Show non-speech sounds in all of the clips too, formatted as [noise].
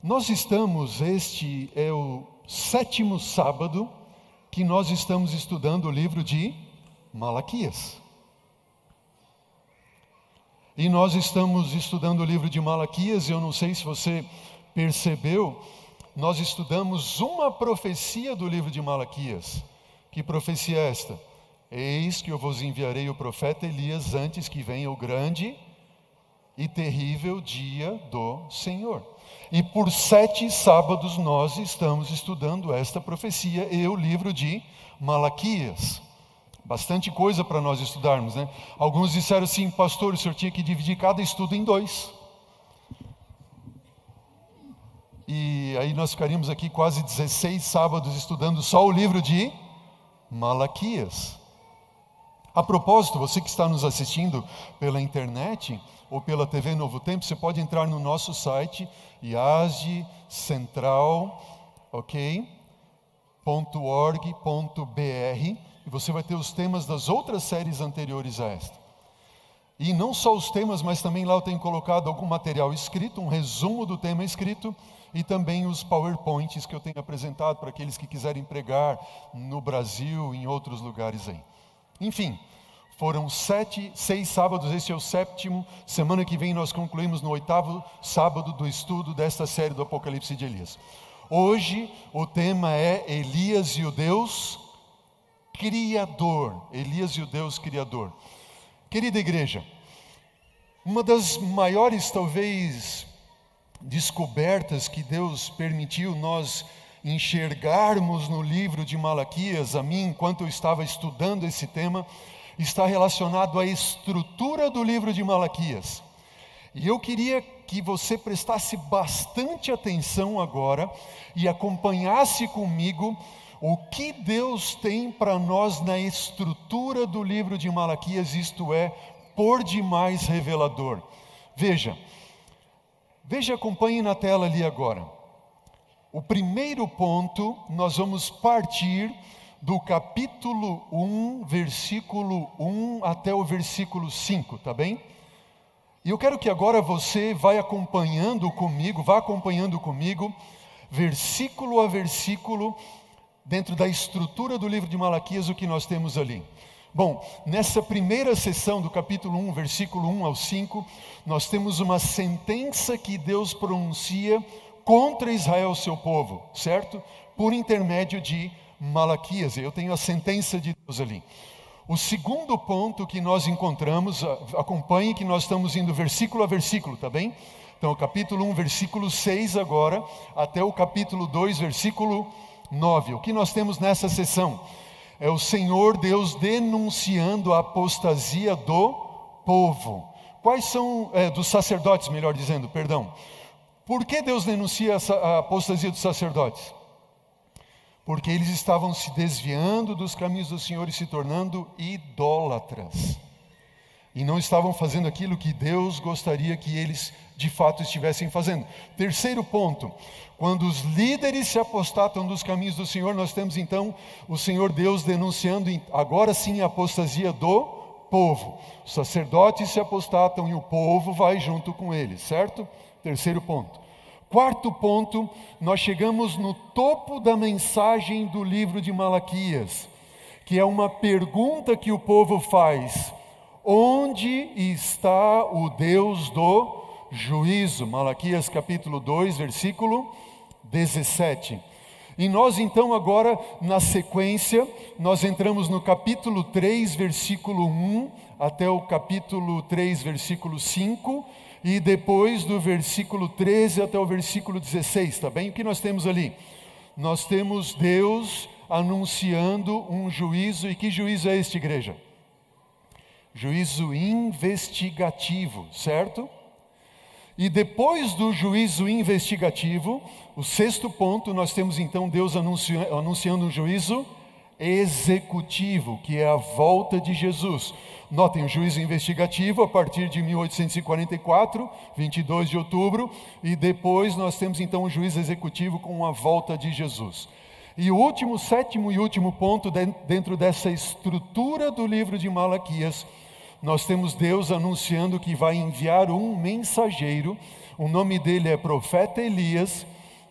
Nós estamos, este é o sétimo sábado que nós estamos estudando o livro de Malaquias. E nós estamos estudando o livro de Malaquias, e eu não sei se você percebeu, nós estudamos uma profecia do livro de Malaquias. Que profecia é esta? Eis que eu vos enviarei o profeta Elias antes que venha o grande e terrível dia do Senhor. E por sete sábados nós estamos estudando esta profecia e o livro de Malaquias. Bastante coisa para nós estudarmos, né? Alguns disseram assim, pastor, o senhor tinha que dividir cada estudo em dois. E aí nós ficaríamos aqui quase 16 sábados estudando só o livro de Malaquias. A propósito, você que está nos assistindo pela internet ou pela TV Novo Tempo, você pode entrar no nosso site IASE Central, ok? .org.br e você vai ter os temas das outras séries anteriores a esta. E não só os temas, mas também lá eu tenho colocado algum material escrito, um resumo do tema escrito e também os PowerPoints que eu tenho apresentado para aqueles que quiserem pregar no Brasil, em outros lugares aí. Enfim, foram sete, seis sábados, esse é o sétimo. Semana que vem nós concluímos no oitavo sábado do estudo desta série do Apocalipse de Elias. Hoje o tema é Elias e o Deus Criador. Elias e o Deus Criador. Querida igreja, uma das maiores, talvez, descobertas que Deus permitiu nós enxergarmos no livro de Malaquias, a mim, enquanto eu estava estudando esse tema, está relacionado à estrutura do livro de Malaquias. E eu queria que você prestasse bastante atenção agora e acompanhasse comigo o que Deus tem para nós na estrutura do livro de Malaquias, isto é, por demais revelador. Veja, veja, acompanhe na tela ali agora. O primeiro ponto, nós vamos partir do capítulo 1, versículo 1 até o versículo 5, tá bem? E eu quero que agora você vai acompanhando comigo, vá acompanhando comigo, versículo a versículo, dentro da estrutura do livro de Malaquias, o que nós temos ali. Bom, nessa primeira sessão do capítulo 1, versículo 1 ao 5, nós temos uma sentença que Deus pronuncia contra Israel, seu povo, certo? Por intermédio de Malaquias. Eu tenho a sentença de Deus ali. O segundo ponto que nós encontramos, acompanhe que nós estamos indo versículo a versículo, tá bem? Então, capítulo 1, versículo 6 agora, até o capítulo 2, versículo 9. O que nós temos nessa sessão? É o Senhor Deus denunciando a apostasia do povo. Quais são, é, dos sacerdotes, melhor dizendo, perdão. Por que Deus denuncia a apostasia dos sacerdotes? Porque eles estavam se desviando dos caminhos do Senhor e se tornando idólatras. E não estavam fazendo aquilo que Deus gostaria que eles de fato estivessem fazendo. Terceiro ponto: quando os líderes se apostatam dos caminhos do Senhor, nós temos então o Senhor Deus denunciando agora sim a apostasia do povo. Os sacerdotes se apostatam e o povo vai junto com eles, certo? Terceiro ponto. Quarto ponto, nós chegamos no topo da mensagem do livro de Malaquias, que é uma pergunta que o povo faz: Onde está o Deus do juízo? Malaquias capítulo 2, versículo 17. E nós então agora, na sequência, nós entramos no capítulo 3, versículo 1 até o capítulo 3, versículo 5, e depois do versículo 13 até o versículo 16, tá bem? O que nós temos ali? Nós temos Deus anunciando um juízo, e que juízo é este, igreja? Juízo investigativo, certo? E depois do juízo investigativo, o sexto ponto, nós temos então Deus anunciando um juízo executivo, que é a volta de Jesus. Notem o juízo investigativo a partir de 1844, 22 de outubro, e depois nós temos então o juízo executivo com a volta de Jesus. E o último, sétimo e último ponto dentro dessa estrutura do livro de Malaquias, nós temos Deus anunciando que vai enviar um mensageiro, O nome dele é profeta Elias,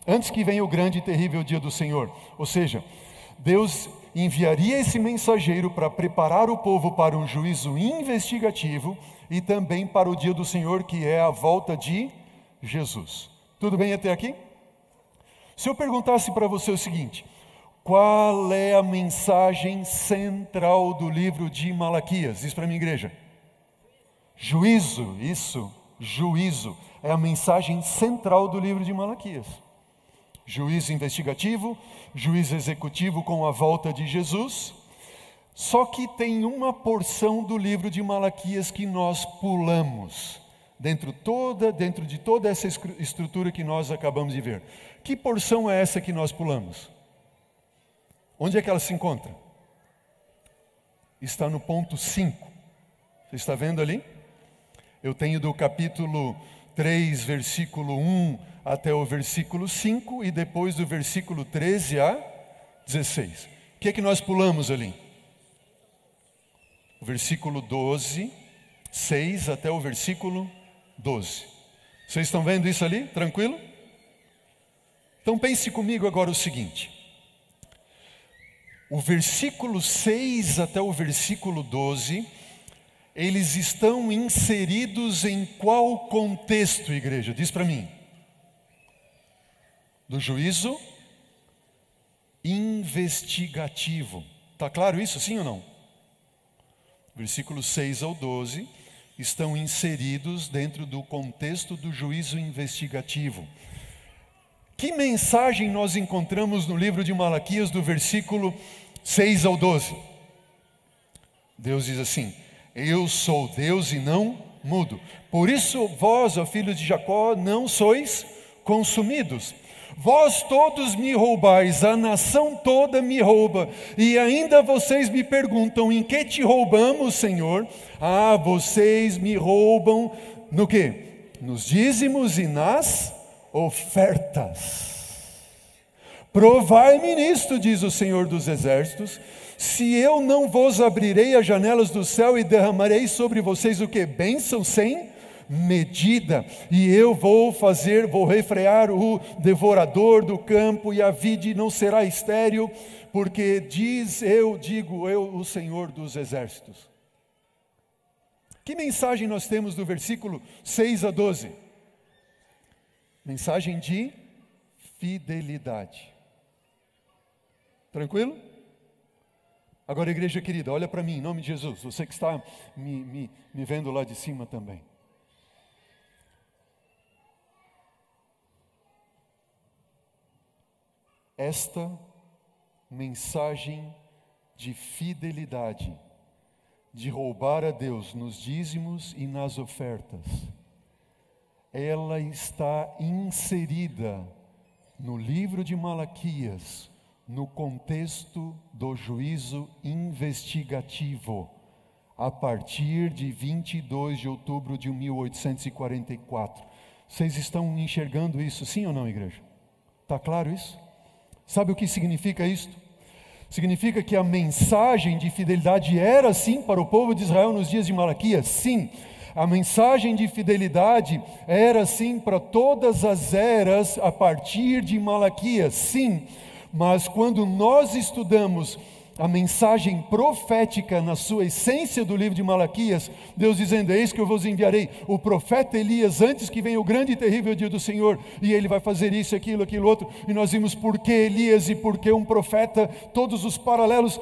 antes que venha o grande e terrível dia do Senhor. Ou seja, Deus enviaria esse mensageiro para preparar o povo para um juízo investigativo e também para o dia do Senhor, que é a volta de Jesus. Tudo bem até aqui? Se eu perguntasse para você o seguinte: qual é a mensagem central do livro de Malaquias? Diz para minha igreja. Juízo, isso, juízo. É a mensagem central do livro de Malaquias. Juízo investigativo, juízo executivo com a volta de Jesus. Só que tem uma porção do livro de Malaquias que nós pulamos dentro toda, dentro de toda essa estrutura que nós acabamos de ver. Que porção é essa que nós pulamos? Onde é que ela se encontra? Está no ponto 5. Você está vendo ali? Eu tenho do capítulo 3, versículo 1 até o versículo 5 e depois do versículo 13 a 16. O que é que nós pulamos ali? O versículo 12, 6 até o versículo 12. Vocês estão vendo isso ali? Tranquilo? Então pense comigo agora o seguinte: o versículo 6 até o versículo 12, eles estão inseridos em qual contexto, igreja? Diz para mim. Do juízo investigativo. Está claro isso, sim ou não? Versículos 6 ao 12 estão inseridos dentro do contexto do juízo investigativo. Que mensagem nós encontramos no livro de Malaquias, do versículo 6 ao 12? Deus diz assim: Eu sou Deus e não mudo. Por isso, vós, ó filhos de Jacó, não sois consumidos. Vós todos me roubais, a nação toda me rouba, e ainda vocês me perguntam: em que te roubamos, Senhor? Ah, vocês me roubam no que? Nos dízimos e nas ofertas. Provai-me nisto, diz o Senhor dos Exércitos, se eu não vos abrirei as janelas do céu e derramarei sobre vocês o que? Bênção sem medida, e eu vou fazer, vou refrear o devorador do campo, e a vide não será estéril, porque diz eu, digo eu, o Senhor dos Exércitos. Que mensagem nós temos do versículo 6 a 12? Mensagem de fidelidade. Tranquilo? Agora, igreja querida, olha para mim, em nome de Jesus, você que está me, me, me vendo lá de cima também. Esta mensagem de fidelidade, de roubar a Deus nos dízimos e nas ofertas, ela está inserida no livro de Malaquias, no contexto do juízo investigativo, a partir de 22 de outubro de 1844. Vocês estão enxergando isso, sim ou não, igreja? Está claro isso? Sabe o que significa isto? Significa que a mensagem de fidelidade era sim para o povo de Israel nos dias de Malaquias? Sim. A mensagem de fidelidade era sim para todas as eras a partir de Malaquias, sim. Mas quando nós estudamos a mensagem profética na sua essência do livro de Malaquias, Deus dizendo: Eis que eu vos enviarei o profeta Elias antes que venha o grande e terrível dia do Senhor, e ele vai fazer isso, aquilo, aquilo outro. E nós vimos por que Elias e por que um profeta, todos os paralelos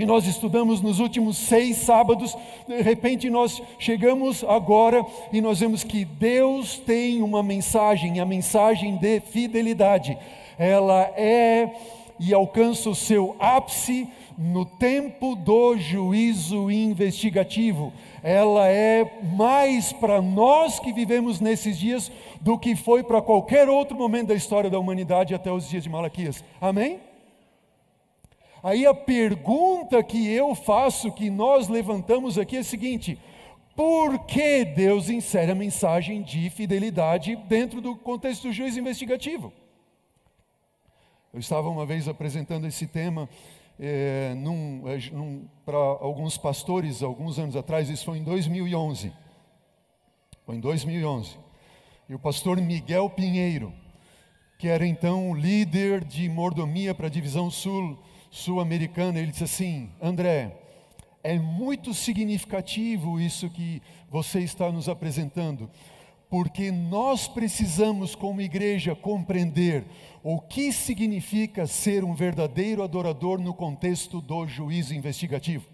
e nós estudamos nos últimos seis sábados, de repente nós chegamos agora e nós vemos que Deus tem uma mensagem, a mensagem de fidelidade. Ela é e alcança o seu ápice no tempo do juízo investigativo. Ela é mais para nós que vivemos nesses dias do que foi para qualquer outro momento da história da humanidade até os dias de Malaquias. Amém? Aí a pergunta que eu faço, que nós levantamos aqui é a seguinte: por que Deus insere a mensagem de fidelidade dentro do contexto do juiz investigativo? Eu estava uma vez apresentando esse tema é, para alguns pastores, alguns anos atrás, isso foi em 2011. Foi em 2011. E o pastor Miguel Pinheiro, que era então o líder de mordomia para a divisão sul sul-americana, ele disse assim: André, é muito significativo isso que você está nos apresentando, porque nós precisamos, como igreja, compreender o que significa ser um verdadeiro adorador no contexto do juízo investigativo.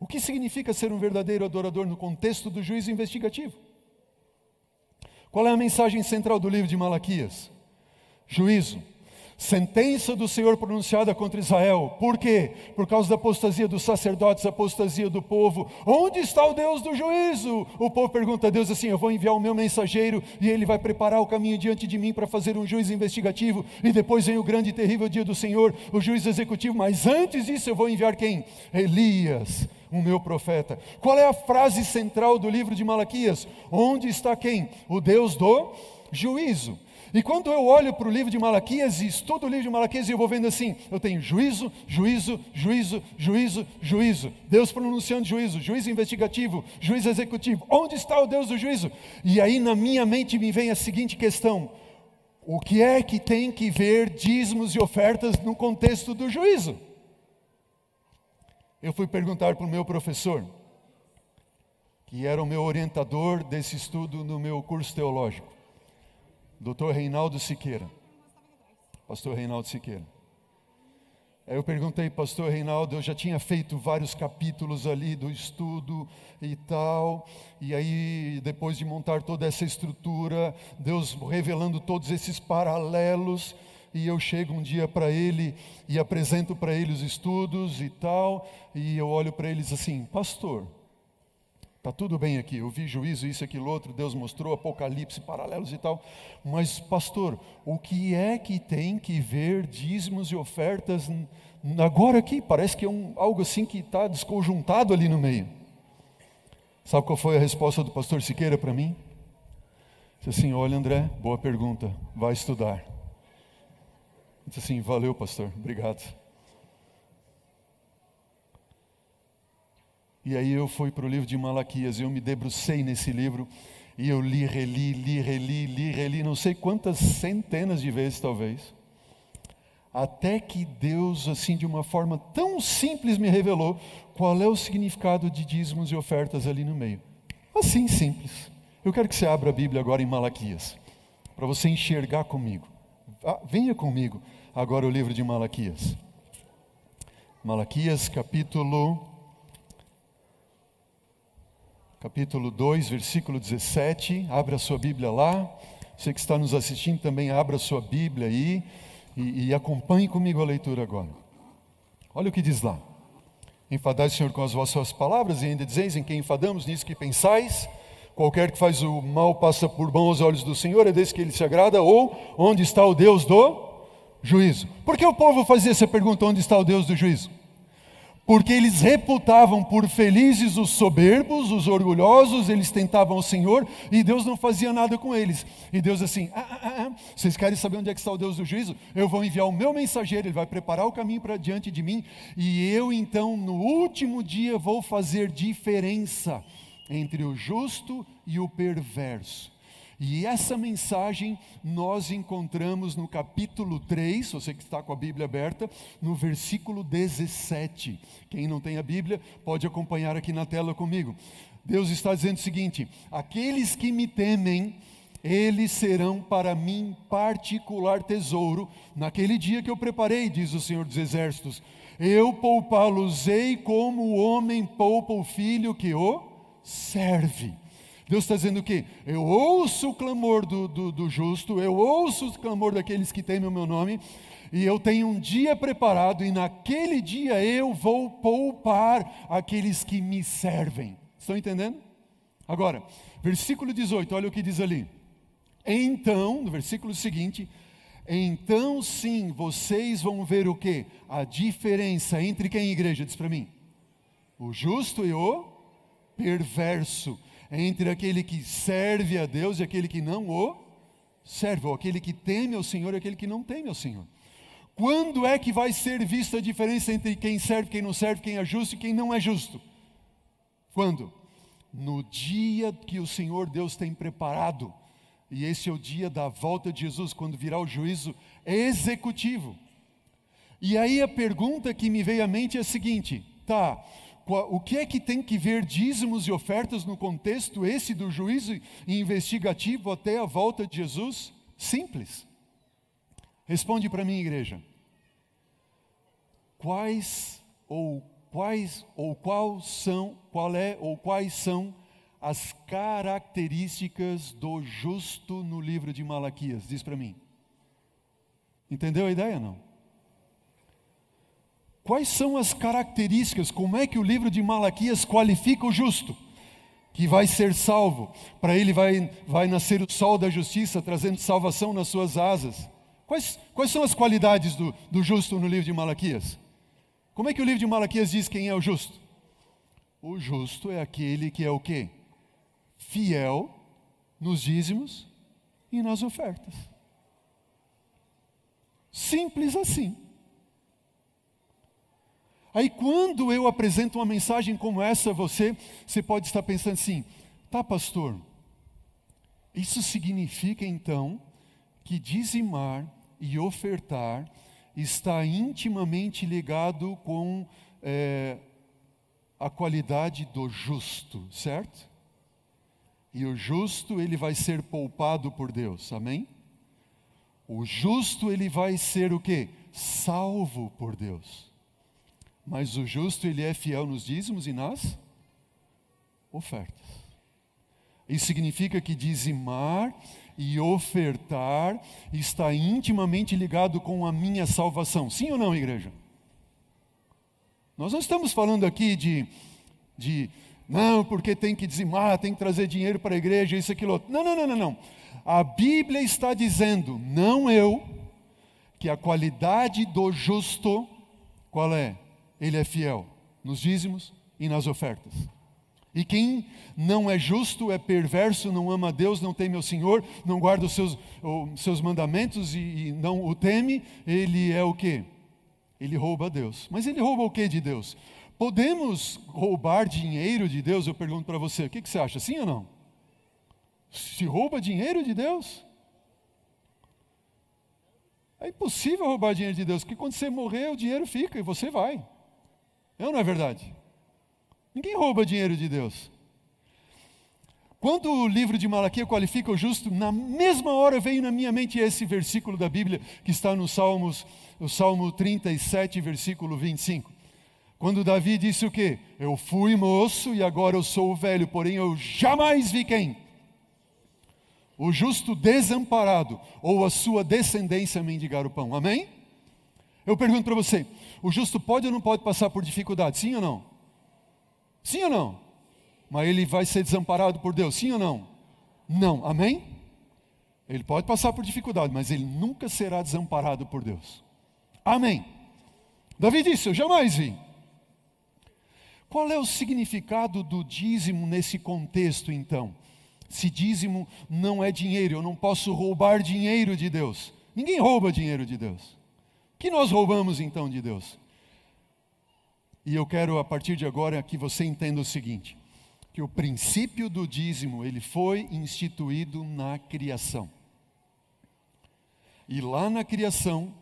O que significa ser um verdadeiro adorador no contexto do juízo investigativo? Qual é a mensagem central do livro de Malaquias? Juízo sentença do Senhor pronunciada contra Israel. Por quê? Por causa da apostasia dos sacerdotes, apostasia do povo. Onde está o Deus do juízo? O povo pergunta a Deus assim: Eu vou enviar o meu mensageiro e ele vai preparar o caminho diante de mim para fazer um juízo investigativo. E depois vem o grande e terrível dia do Senhor, o juízo executivo. Mas antes disso, eu vou enviar quem? Elias. O meu profeta. Qual é a frase central do livro de Malaquias? Onde está quem? O Deus do juízo. E quando eu olho para o livro de Malaquias e estudo o livro de Malaquias, eu vou vendo assim: eu tenho juízo, juízo, juízo, juízo, juízo. Deus pronunciando juízo, juízo investigativo, juízo executivo. Onde está o Deus do juízo? E aí na minha mente me vem a seguinte questão: o que é que tem que ver dízimos e ofertas no contexto do juízo? Eu fui perguntar para o meu professor, que era o meu orientador desse estudo no meu curso teológico. Doutor Reinaldo Siqueira. Pastor Reinaldo Siqueira. Aí eu perguntei, pastor Reinaldo, eu já tinha feito vários capítulos ali do estudo e tal, e aí depois de montar toda essa estrutura, Deus revelando todos esses paralelos, e eu chego um dia para ele e apresento para ele os estudos e tal, e eu olho para eles assim, pastor, Está tudo bem aqui, eu vi juízo, isso, aquilo, outro, Deus mostrou, Apocalipse, paralelos e tal. Mas, pastor, o que é que tem que ver dízimos e ofertas agora aqui? Parece que é um, algo assim que está desconjuntado ali no meio. Sabe qual foi a resposta do pastor Siqueira para mim? Disse assim: Olha, André, boa pergunta, vai estudar. Disse assim: Valeu, pastor, obrigado. E aí eu fui para o livro de Malaquias, eu me debrucei nesse livro, e eu li, reli, li, reli, li, reli, não sei quantas centenas de vezes talvez, até que Deus, assim, de uma forma tão simples, me revelou qual é o significado de dízimos e ofertas ali no meio. Assim, simples. Eu quero que você abra a Bíblia agora em Malaquias, para você enxergar comigo. Ah, venha comigo agora o livro de Malaquias. Malaquias, capítulo capítulo 2, versículo 17. Abra sua Bíblia lá. Você que está nos assistindo também, abra sua Bíblia aí e, e acompanhe comigo a leitura agora. Olha o que diz lá. Enfadais, Senhor, com as vossas palavras, e ainda dizeis em quem enfadamos, nisso que pensais. Qualquer que faz o mal passa por bom aos olhos do Senhor, é desse que ele se agrada, ou onde está o Deus do juízo? Por que o povo fazia essa pergunta, onde está o Deus do juízo? Porque eles reputavam por felizes os soberbos, os orgulhosos, eles tentavam o Senhor e Deus não fazia nada com eles. E Deus assim, ah, ah, ah, ah, vocês querem saber onde é que está o Deus do juízo? Eu vou enviar o meu mensageiro, ele vai preparar o caminho para diante de mim, e eu então no último dia vou fazer diferença entre o justo e o perverso. E essa mensagem nós encontramos no capítulo 3, você que está com a Bíblia aberta, no versículo 17. Quem não tem a Bíblia pode acompanhar aqui na tela comigo. Deus está dizendo o seguinte: aqueles que me temem, eles serão para mim particular tesouro naquele dia que eu preparei, diz o Senhor dos Exércitos. Eu poupá-los-ei como o homem poupa o filho que o serve. Deus está dizendo o quê? Eu ouço o clamor do, do, do, justo, eu ouço o clamor daqueles que temem o meu nome, e eu tenho um dia preparado, e naquele dia eu vou poupar aqueles que me servem. Estão entendendo? Agora, versículo 18, olha o que diz ali. Então, no versículo seguinte, então sim vocês vão ver o que? A diferença entre quem igreja? Diz para mim. O justo e o perverso entre aquele que serve a Deus e aquele que não o serve, ou aquele que teme ao Senhor e aquele que não teme ao Senhor. Quando é que vai ser vista a diferença entre quem serve, quem não serve, quem é justo e quem não é justo? Quando? no dia que o Senhor Deus tem preparado. E esse é o dia da volta de Jesus, quando virá o juízo executivo. E aí a pergunta que me veio à mente é a seguinte: tá, o que é que tem que ver dízimos e ofertas no contexto esse do juízo investigativo até a volta de Jesus? Simples. Responde para mim, igreja. Quais ou quais ou qual são, qual é ou quais são as características do justo no livro de Malaquias? Diz para mim. Entendeu a ideia não? Quais são as características, como é que o livro de Malaquias qualifica o justo? Que vai ser salvo, para ele vai, vai nascer o sol da justiça, trazendo salvação nas suas asas. Quais, quais são as qualidades do, do justo no livro de Malaquias? Como é que o livro de Malaquias diz quem é o justo? O justo é aquele que é o quê? Fiel nos dízimos e nas ofertas. Simples assim. Aí quando eu apresento uma mensagem como essa a você, você pode estar pensando assim: tá, pastor, isso significa então que dizimar e ofertar está intimamente ligado com é, a qualidade do justo, certo? E o justo ele vai ser poupado por Deus, amém? O justo ele vai ser o que? Salvo por Deus. Mas o justo, ele é fiel nos dízimos e nas ofertas. Isso significa que dizimar e ofertar está intimamente ligado com a minha salvação. Sim ou não, igreja? Nós não estamos falando aqui de, de não, porque tem que dizimar, tem que trazer dinheiro para a igreja, isso, aquilo outro. Não, não, não, não, não. A Bíblia está dizendo, não eu, que a qualidade do justo, qual é? Ele é fiel nos dízimos e nas ofertas. E quem não é justo, é perverso, não ama a Deus, não teme ao Senhor, não guarda os seus, os seus mandamentos e, e não o teme, ele é o que? Ele rouba a Deus. Mas ele rouba o que de Deus? Podemos roubar dinheiro de Deus? Eu pergunto para você, o que, que você acha? Sim ou não? Se rouba dinheiro de Deus? É impossível roubar dinheiro de Deus, porque quando você morrer, o dinheiro fica e você vai. É ou não é verdade? Ninguém rouba dinheiro de Deus. Quando o livro de Malaquias qualifica o justo, na mesma hora veio na minha mente esse versículo da Bíblia que está no Salmos, o Salmo 37, versículo 25. Quando Davi disse o quê? Eu fui moço e agora eu sou velho, porém eu jamais vi quem? O justo desamparado ou a sua descendência mendigar o pão. Amém? Eu pergunto para você: o justo pode ou não pode passar por dificuldade? Sim ou não? Sim ou não? Mas ele vai ser desamparado por Deus? Sim ou não? Não. Amém? Ele pode passar por dificuldade, mas ele nunca será desamparado por Deus. Amém. Davi disse: Eu jamais vi. Qual é o significado do dízimo nesse contexto, então? Se dízimo não é dinheiro, eu não posso roubar dinheiro de Deus. Ninguém rouba dinheiro de Deus que nós roubamos então de Deus? E eu quero a partir de agora que você entenda o seguinte, que o princípio do dízimo, ele foi instituído na criação. E lá na criação,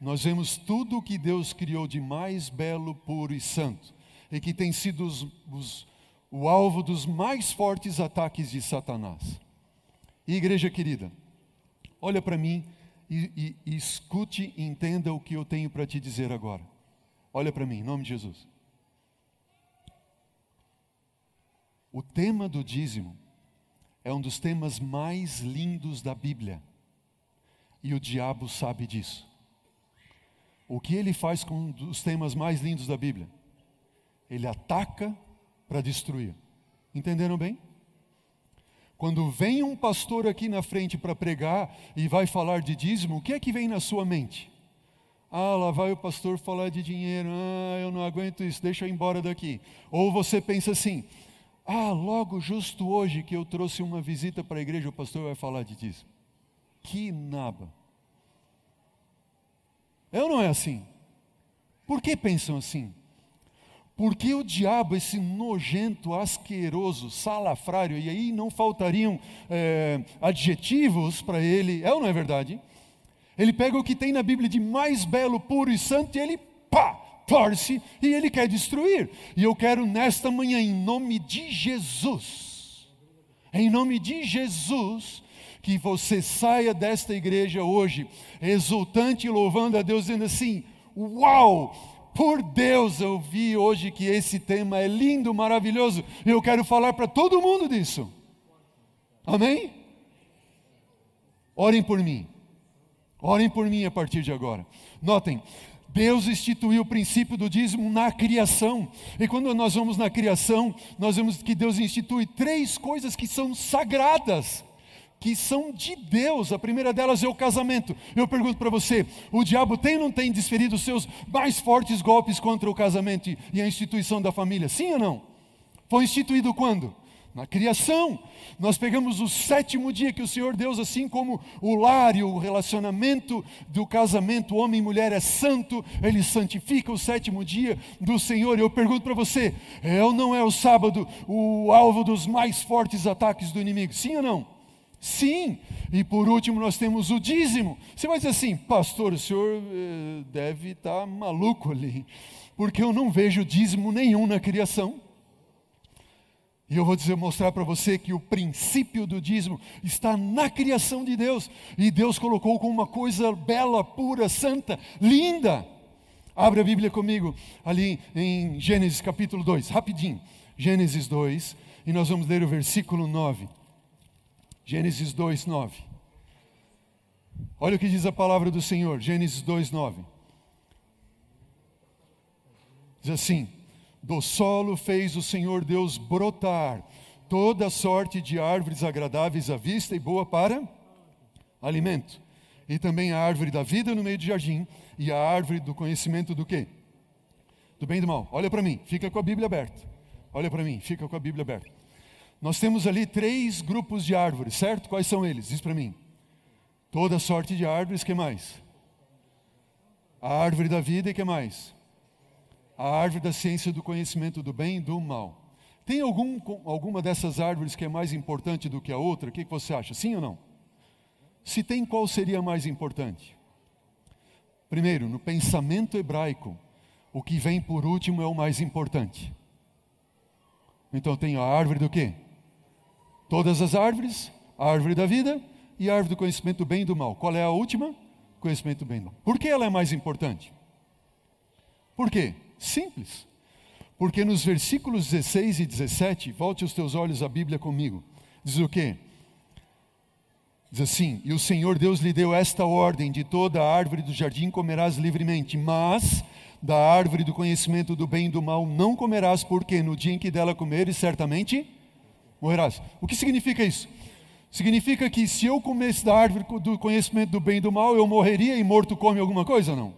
nós vemos tudo o que Deus criou de mais belo, puro e santo, e que tem sido os, os, o alvo dos mais fortes ataques de Satanás. E igreja querida, olha para mim e, e, escute e entenda o que eu tenho para te dizer agora. Olha para mim, em nome de Jesus. O tema do dízimo é um dos temas mais lindos da Bíblia. E o diabo sabe disso. O que ele faz com um dos temas mais lindos da Bíblia? Ele ataca para destruir. Entenderam bem? Quando vem um pastor aqui na frente para pregar e vai falar de dízimo, o que é que vem na sua mente? Ah, lá vai o pastor falar de dinheiro, ah, eu não aguento isso, deixa eu ir embora daqui. Ou você pensa assim, ah, logo justo hoje que eu trouxe uma visita para a igreja, o pastor vai falar de dízimo. Que naba. Ou não é assim? Por que pensam assim? Porque o diabo, esse nojento, asqueroso, salafrário, e aí não faltariam é, adjetivos para ele, é ou não é verdade? Ele pega o que tem na Bíblia de mais belo, puro e santo e ele, pá, torce e ele quer destruir. E eu quero nesta manhã, em nome de Jesus, em nome de Jesus, que você saia desta igreja hoje, exultante e louvando a Deus, dizendo assim: Uau! Por Deus, eu vi hoje que esse tema é lindo, maravilhoso, e eu quero falar para todo mundo disso. Amém? Orem por mim. Orem por mim a partir de agora. Notem, Deus instituiu o princípio do dízimo na criação. E quando nós vamos na criação, nós vemos que Deus institui três coisas que são sagradas que são de Deus. A primeira delas é o casamento. Eu pergunto para você: o diabo tem ou não tem desferido os seus mais fortes golpes contra o casamento e a instituição da família? Sim ou não? Foi instituído quando? Na criação. Nós pegamos o sétimo dia que o Senhor Deus, assim como o lar e o relacionamento do casamento, homem e mulher é santo, ele santifica o sétimo dia do Senhor. Eu pergunto para você: é ou não é o sábado o alvo dos mais fortes ataques do inimigo? Sim ou não? Sim, e por último nós temos o dízimo. Você vai dizer assim, pastor, o senhor eh, deve estar tá maluco ali, porque eu não vejo dízimo nenhum na criação. E eu vou dizer, mostrar para você que o princípio do dízimo está na criação de Deus, e Deus colocou como uma coisa bela, pura, santa, linda. Abre a Bíblia comigo, ali em Gênesis capítulo 2, rapidinho. Gênesis 2, e nós vamos ler o versículo 9. Gênesis 2, 9. Olha o que diz a palavra do Senhor, Gênesis 2, 9. Diz assim: Do solo fez o Senhor Deus brotar toda sorte de árvores agradáveis à vista e boa para alimento. E também a árvore da vida no meio do jardim e a árvore do conhecimento do quê? Do bem e do mal. Olha para mim, fica com a Bíblia aberta. Olha para mim, fica com a Bíblia aberta. Nós temos ali três grupos de árvores, certo? Quais são eles? Diz para mim. Toda sorte de árvores, que mais? A árvore da vida e que mais? A árvore da ciência do conhecimento do bem e do mal. Tem algum, alguma dessas árvores que é mais importante do que a outra? O que, você acha? Sim ou não? Se tem, qual seria mais importante? Primeiro, no pensamento hebraico, o que vem por último é o mais importante. Então tem a árvore do quê? Todas as árvores, a árvore da vida e a árvore do conhecimento do bem e do mal. Qual é a última? Conhecimento do bem e do mal. Por que ela é mais importante? Por quê? Simples. Porque nos versículos 16 e 17, volte os teus olhos à Bíblia comigo. Diz o quê? Diz assim: E o Senhor Deus lhe deu esta ordem: de toda a árvore do jardim comerás livremente, mas da árvore do conhecimento do bem e do mal não comerás, porque no dia em que dela comeres, certamente morrerás. O que significa isso? Significa que se eu comesse da árvore do conhecimento do bem e do mal, eu morreria e morto come alguma coisa? Não.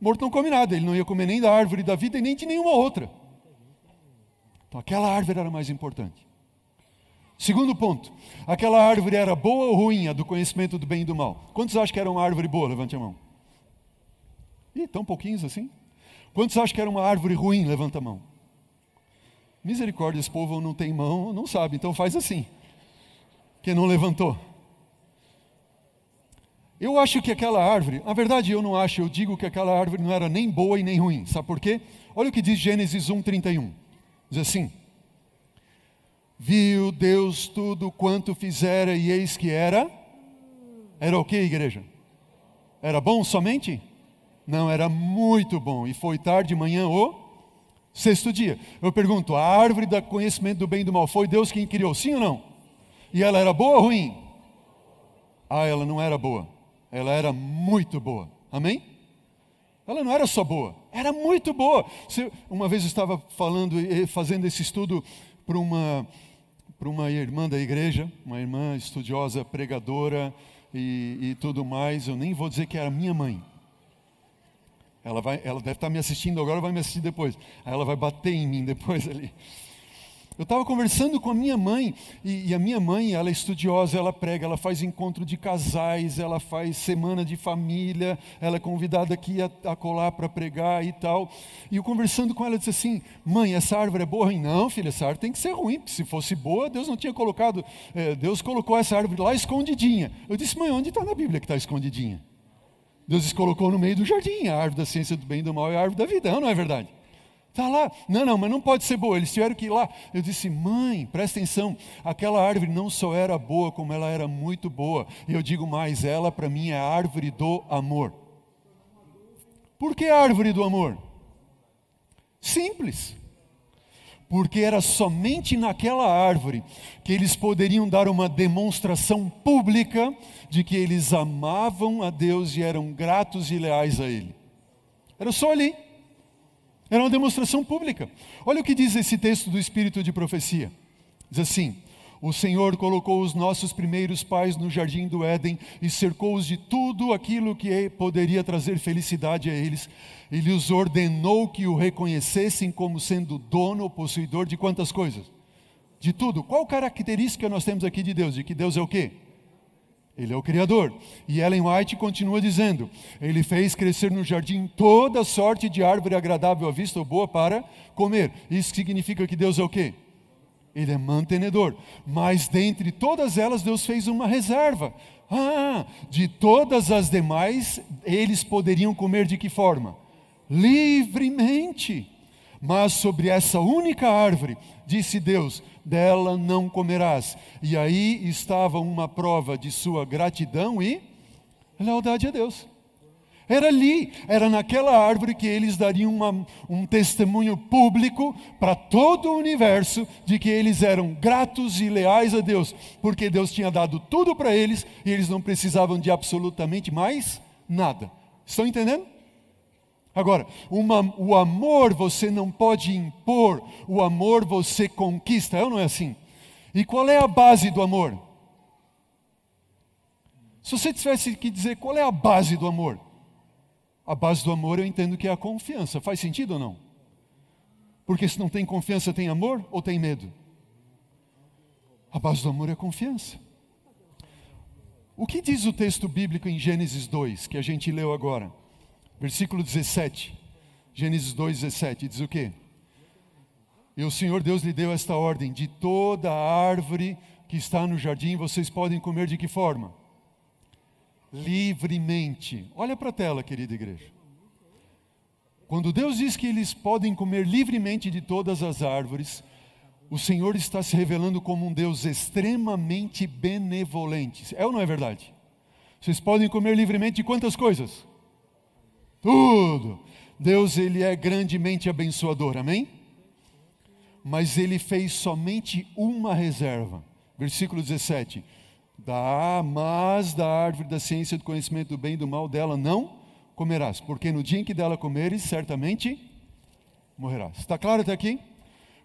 Morto não come nada, ele não ia comer nem da árvore da vida e nem de nenhuma outra. Então aquela árvore era mais importante. Segundo ponto, aquela árvore era boa ou ruim, a do conhecimento do bem e do mal? Quantos acham que era uma árvore boa? Levante a mão. Ih, tão pouquinhos assim? Quantos acham que era uma árvore ruim? Levanta a mão. Misericórdia, esse povo não tem mão, não sabe, então faz assim. Quem não levantou? Eu acho que aquela árvore, na verdade eu não acho, eu digo que aquela árvore não era nem boa e nem ruim. Sabe por quê? Olha o que diz Gênesis 1:31. Diz assim: Viu Deus tudo quanto fizera e eis que era Era o que, igreja? Era bom somente? Não, era muito bom. E foi tarde de manhã o Sexto dia. Eu pergunto: a árvore do conhecimento do bem e do mal foi Deus quem criou, sim ou não? E ela era boa ou ruim? Ah, ela não era boa. Ela era muito boa. Amém? Ela não era só boa, era muito boa. Uma vez eu estava falando, fazendo esse estudo para uma, para uma irmã da igreja, uma irmã estudiosa, pregadora e, e tudo mais. Eu nem vou dizer que era minha mãe, ela, vai, ela deve estar me assistindo agora, vai me assistir depois. Aí ela vai bater em mim depois [laughs] ali. Eu estava conversando com a minha mãe, e, e, a minha mãe, ela é estudiosa, ela prega, ela faz encontro de casais, ela faz semana de família, ela é convidada aqui a, a colar para pregar e tal. E eu conversando com ela, eu disse assim: Mãe, essa árvore é boa? Não, filha, essa árvore tem que ser ruim, porque se fosse boa, Deus não tinha colocado, é, Deus colocou essa árvore lá escondidinha. Eu disse: Mãe, onde está na Bíblia que está escondidinha? Deus colocou no meio do jardim, a árvore da ciência do bem e do mal é a árvore da vida, não é verdade? Está lá. Não, não, mas não pode ser boa. Eles tiveram que ir lá. Eu disse, mãe, presta atenção. Aquela árvore não só era boa, como ela era muito boa. E eu digo mais, ela para mim é a árvore do amor. Por que árvore do amor? Simples. Porque era somente naquela árvore que eles poderiam dar uma demonstração pública de que eles amavam a Deus e eram gratos e leais a Ele. Era só ali. Era uma demonstração pública. Olha o que diz esse texto do Espírito de Profecia. Diz assim: O Senhor colocou os nossos primeiros pais no jardim do Éden e cercou-os de tudo aquilo que poderia trazer felicidade a eles. Ele os ordenou que o reconhecessem como sendo dono ou possuidor de quantas coisas? De tudo. Qual característica nós temos aqui de Deus? De que Deus é o quê? Ele é o Criador. E Ellen White continua dizendo: Ele fez crescer no jardim toda sorte de árvore agradável à vista ou boa para comer. Isso significa que Deus é o quê? Ele é mantenedor. Mas dentre todas elas, Deus fez uma reserva. Ah, de todas as demais, eles poderiam comer de que forma? Livremente. Mas sobre essa única árvore, disse Deus: dela não comerás. E aí estava uma prova de sua gratidão e lealdade a Deus. Era ali, era naquela árvore que eles dariam uma, um testemunho público para todo o universo de que eles eram gratos e leais a Deus, porque Deus tinha dado tudo para eles e eles não precisavam de absolutamente mais nada. Estão entendendo? Agora, uma, o amor você não pode impor, o amor você conquista, é ou não é assim? E qual é a base do amor? Se você tivesse que dizer qual é a base do amor, a base do amor eu entendo que é a confiança. Faz sentido ou não? Porque se não tem confiança, tem amor ou tem medo? A base do amor é a confiança. O que diz o texto bíblico em Gênesis 2, que a gente leu agora? Versículo 17, Gênesis 2, 17, diz o quê? E o Senhor Deus lhe deu esta ordem: de toda árvore que está no jardim vocês podem comer de que forma? Livremente. Olha para a tela, querida igreja. Quando Deus diz que eles podem comer livremente de todas as árvores, o Senhor está se revelando como um Deus extremamente benevolente. É ou não é verdade? Vocês podem comer livremente de quantas coisas? Tudo. Deus ele é grandemente abençoador, amém? Mas ele fez somente uma reserva. Versículo 17. Da, mas da árvore da ciência do conhecimento do bem e do mal dela não comerás, porque no dia em que dela comeres, certamente morrerás. Está claro até aqui?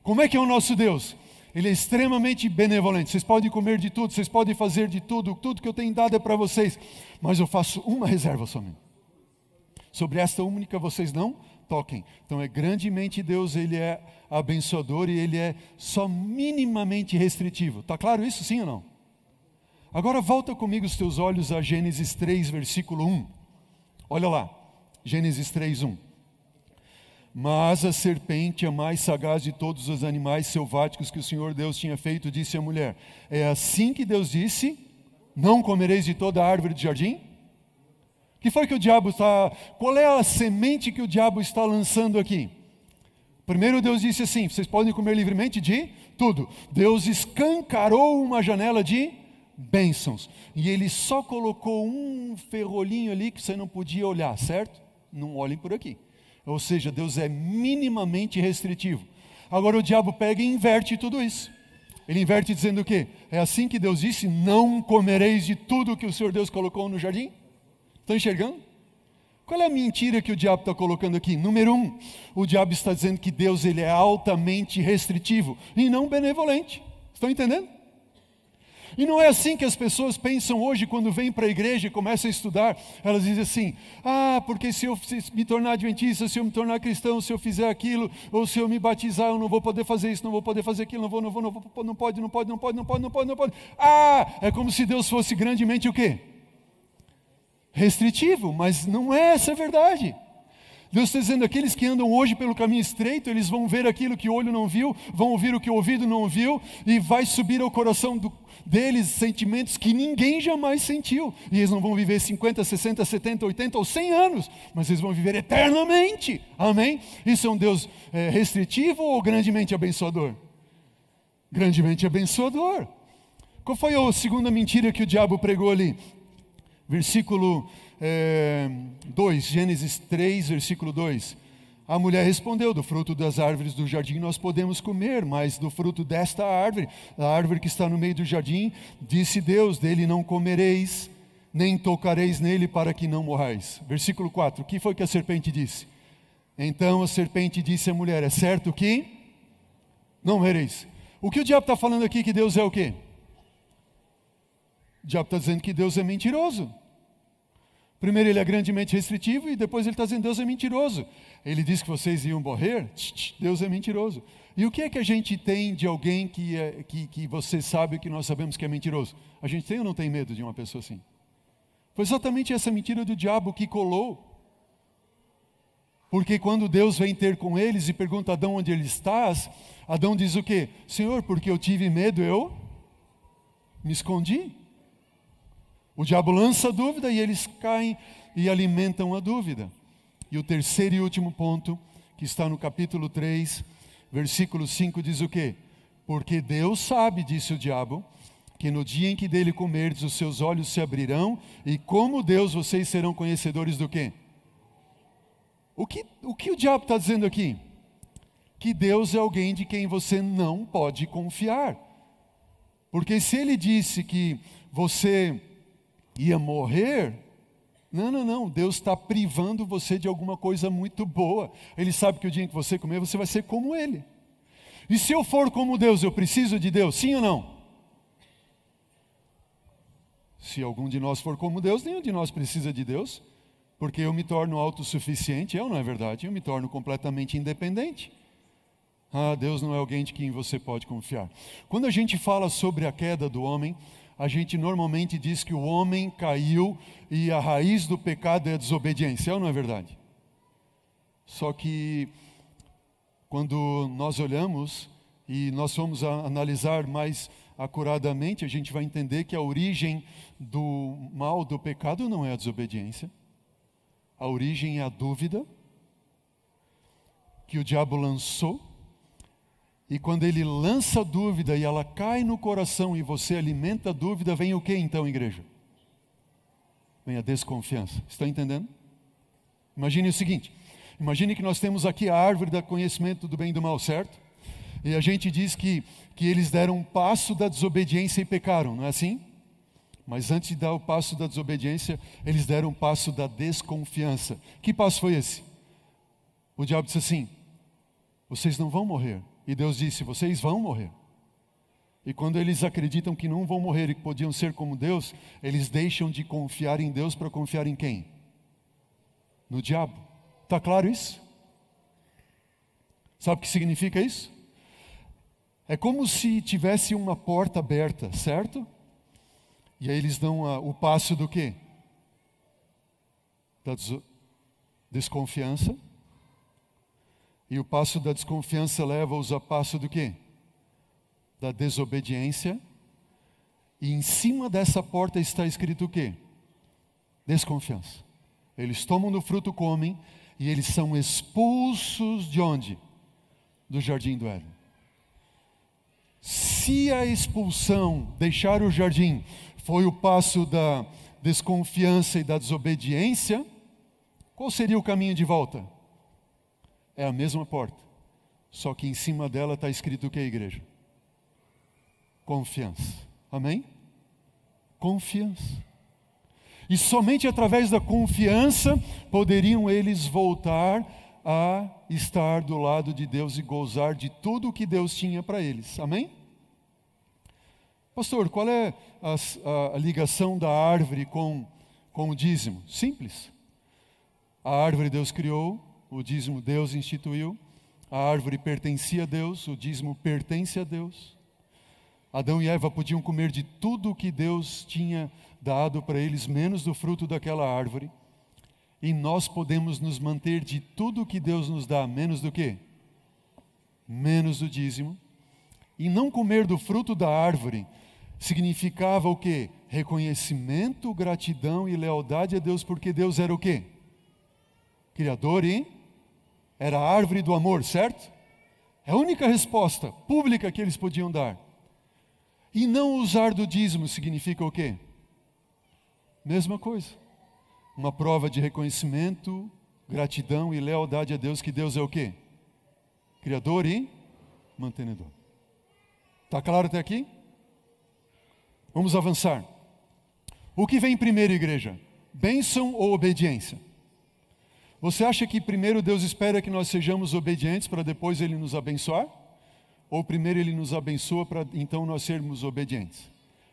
Como é que é o nosso Deus? Ele é extremamente benevolente. Vocês podem comer de tudo, vocês podem fazer de tudo, tudo que eu tenho dado é para vocês, mas eu faço uma reserva somente. Sobre esta única vocês não toquem. Então é grandemente Deus, ele é abençoador e ele é só minimamente restritivo. Está claro isso, sim ou não? Agora volta comigo os teus olhos a Gênesis 3, versículo 1. Olha lá, Gênesis 3, 1. Mas a serpente, a mais sagaz de todos os animais selváticos que o Senhor Deus tinha feito, disse à mulher: É assim que Deus disse: Não comereis de toda a árvore do jardim? Que foi que o diabo está. Qual é a semente que o diabo está lançando aqui? Primeiro Deus disse assim: vocês podem comer livremente de tudo. Deus escancarou uma janela de bênçãos. E ele só colocou um ferrolhinho ali que você não podia olhar, certo? Não olhem por aqui. Ou seja, Deus é minimamente restritivo. Agora o diabo pega e inverte tudo isso. Ele inverte dizendo o quê? É assim que Deus disse: não comereis de tudo que o Senhor Deus colocou no jardim? Estão enxergando? Qual é a mentira que o diabo está colocando aqui? Número um, o diabo está dizendo que Deus ele é altamente restritivo e não benevolente. Estão entendendo? E não é assim que as pessoas pensam hoje quando vêm para a igreja e começam a estudar. Elas dizem assim: ah, porque se eu me tornar adventista, se eu me tornar cristão, se eu fizer aquilo, ou se eu me batizar, eu não vou poder fazer isso, não vou poder fazer aquilo, não vou, não vou, não vou, não pode, não pode, não pode, não pode, não pode, não pode. Ah, é como se Deus fosse grandemente o quê? Restritivo, mas não é essa a verdade. Deus está dizendo: aqueles que andam hoje pelo caminho estreito, eles vão ver aquilo que o olho não viu, vão ouvir o que o ouvido não ouviu, e vai subir ao coração do, deles sentimentos que ninguém jamais sentiu. E eles não vão viver 50, 60, 70, 80 ou 100 anos, mas eles vão viver eternamente. Amém? Isso é um Deus é, restritivo ou grandemente abençoador? Grandemente abençoador. Qual foi a segunda mentira que o diabo pregou ali? Versículo é, 2, Gênesis 3, versículo 2. A mulher respondeu: Do fruto das árvores do jardim nós podemos comer, mas do fruto desta árvore, a árvore que está no meio do jardim, disse Deus: Dele não comereis, nem tocareis nele, para que não morrais. Versículo 4: O que foi que a serpente disse? Então a serpente disse à mulher: É certo que não morrereis. O que o diabo está falando aqui que Deus é o quê? O diabo está dizendo que Deus é mentiroso. Primeiro ele é grandemente restritivo e depois ele está dizendo Deus é mentiroso. Ele diz que vocês iam morrer, Deus é mentiroso. E o que é que a gente tem de alguém que, é, que, que você sabe que nós sabemos que é mentiroso? A gente tem ou não tem medo de uma pessoa assim? Foi exatamente essa mentira do diabo que colou. Porque quando Deus vem ter com eles e pergunta Adão onde ele estás, Adão diz o quê? Senhor, porque eu tive medo, eu me escondi. O diabo lança a dúvida e eles caem e alimentam a dúvida. E o terceiro e último ponto, que está no capítulo 3, versículo 5, diz o quê? Porque Deus sabe, disse o diabo, que no dia em que dele comerdes, os seus olhos se abrirão, e como Deus vocês serão conhecedores do quê? O que o, que o diabo está dizendo aqui? Que Deus é alguém de quem você não pode confiar. Porque se ele disse que você ia morrer. Não, não, não. Deus está privando você de alguma coisa muito boa. Ele sabe que o dia em que você comer, você vai ser como Ele. E se eu for como Deus, eu preciso de Deus? Sim ou não? Se algum de nós for como Deus, nenhum de nós precisa de Deus, porque eu me torno autossuficiente, eu não é verdade, eu me torno completamente independente. Ah, Deus não é alguém de quem você pode confiar. Quando a gente fala sobre a queda do homem, a gente normalmente diz que o homem caiu e a raiz do pecado é a desobediência, é não é verdade? Só que quando nós olhamos e nós vamos analisar mais acuradamente, a gente vai entender que a origem do mal, do pecado, não é a desobediência. A origem é a dúvida que o diabo lançou e quando ele lança dúvida e ela cai no coração e você alimenta a dúvida, vem o que então, igreja? Vem a desconfiança. Está entendendo? Imagine o seguinte: imagine que nós temos aqui a árvore do conhecimento do bem e do mal, certo? E a gente diz que, que eles deram um passo da desobediência e pecaram, não é assim? Mas antes de dar o passo da desobediência, eles deram um passo da desconfiança. Que passo foi esse? O diabo disse assim: vocês não vão morrer, e Deus disse: Vocês vão morrer. E quando eles acreditam que não vão morrer e que podiam ser como Deus, eles deixam de confiar em Deus para confiar em quem? No diabo. Está claro isso? Sabe o que significa isso? É como se tivesse uma porta aberta, certo? E aí eles dão a, o passo do quê? Da desconfiança e o passo da desconfiança leva-os a passo do quê? Da desobediência. E em cima dessa porta está escrito o quê? Desconfiança. Eles tomam do fruto, comem, e eles são expulsos de onde? Do jardim do Éden. Se a expulsão, deixar o jardim, foi o passo da desconfiança e da desobediência, qual seria o caminho de volta? É a mesma porta, só que em cima dela está escrito o que é igreja? Confiança. Amém? Confiança. E somente através da confiança poderiam eles voltar a estar do lado de Deus e gozar de tudo o que Deus tinha para eles. Amém? Pastor, qual é a, a, ligação da árvore com, com o dízimo? Simples. A árvore Deus criou, o dízimo Deus instituiu. A árvore pertencia a Deus, o dízimo pertence a Deus. Adão e Eva podiam comer de tudo o que Deus tinha dado para eles, menos do fruto daquela árvore. E nós podemos nos manter de tudo o que Deus nos dá, menos do que? Menos do dízimo. E não comer do fruto da árvore significava o quê? Reconhecimento, gratidão e lealdade a Deus, porque Deus era o quê? Criador e era a árvore do amor, certo? É a única resposta pública que eles podiam dar. E não usar do dízimo significa o quê? Mesma coisa. Uma prova de reconhecimento, gratidão e lealdade a Deus, que Deus é o quê? Criador e mantenedor. Está claro até aqui? Vamos avançar. O que vem primeiro, igreja? Bênção ou obediência? Você acha que primeiro Deus espera que nós sejamos obedientes para depois Ele nos abençoar? Ou primeiro Ele nos abençoa para então nós sermos obedientes?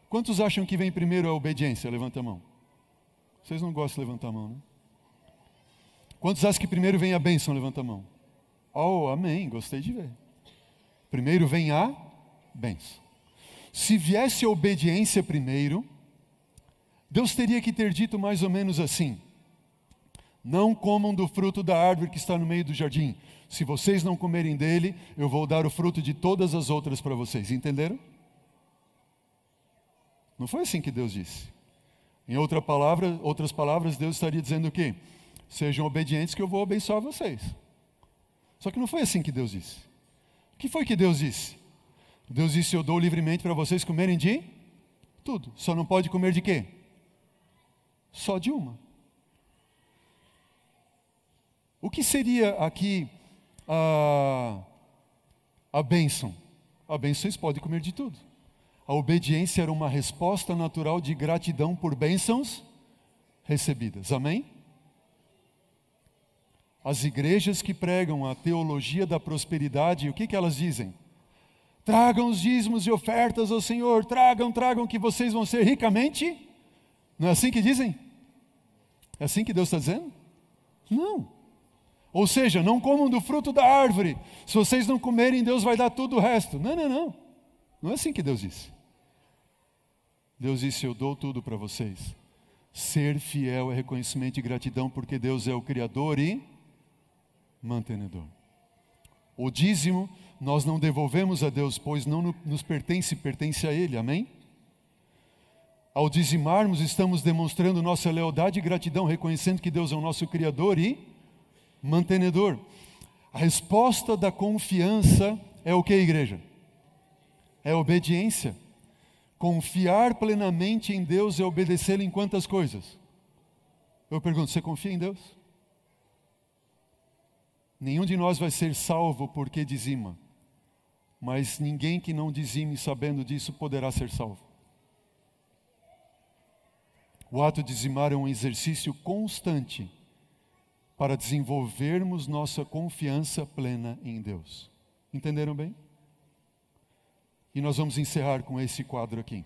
Quantos acham que vem primeiro a obediência? Levanta a mão. Vocês não gostam de levantar a mão, né? Quantos acham que primeiro vem a bênção? Levanta a mão. Oh, amém, gostei de ver. Primeiro vem a bênção. Se viesse a obediência primeiro, Deus teria que ter dito mais ou menos assim: Não comam do fruto da árvore que está no meio do jardim. Se vocês não comerem dele, eu vou dar o fruto de todas as outras para vocês. Entenderam? Não foi assim que Deus disse. Em outra palavra, outras palavras, Deus estaria dizendo o quê? Sejam obedientes que eu vou abençoar vocês. Só que não foi assim que Deus disse. O que foi que Deus disse? Deus disse: Eu dou livremente para vocês comerem de tudo. Só não pode comer de quê? Só de uma. O que seria aqui a, a bênção? A bênção podem comer de tudo. A obediência era uma resposta natural de gratidão por bênçãos recebidas. Amém? As igrejas que pregam a teologia da prosperidade, o que, que elas dizem? Tragam os dízimos e ofertas ao Senhor, tragam, tragam, que vocês vão ser ricamente. Não é assim que dizem? É assim que Deus está dizendo? Não. Ou seja, não comam do fruto da árvore. Se vocês não comerem, Deus vai dar tudo o resto. Não, não, não. Não é assim que Deus disse. Deus disse: Eu dou tudo para vocês. Ser fiel é reconhecimento e gratidão, porque Deus é o Criador e mantenedor. O dízimo nós não devolvemos a Deus, pois não nos pertence, pertence a Ele, amém? Ao dizimarmos, estamos demonstrando nossa lealdade e gratidão, reconhecendo que Deus é o nosso Criador e mantenedor. A resposta da confiança é o que, igreja? É obediência. Confiar plenamente em Deus é obedecê-lo em quantas coisas? Eu pergunto, você confia em Deus? Nenhum de nós vai ser salvo porque dizima mas ninguém que não dizime sabendo disso poderá ser salvo. O ato de dizimar é um exercício constante para desenvolvermos nossa confiança plena em Deus. Entenderam bem? E nós vamos encerrar com esse quadro aqui.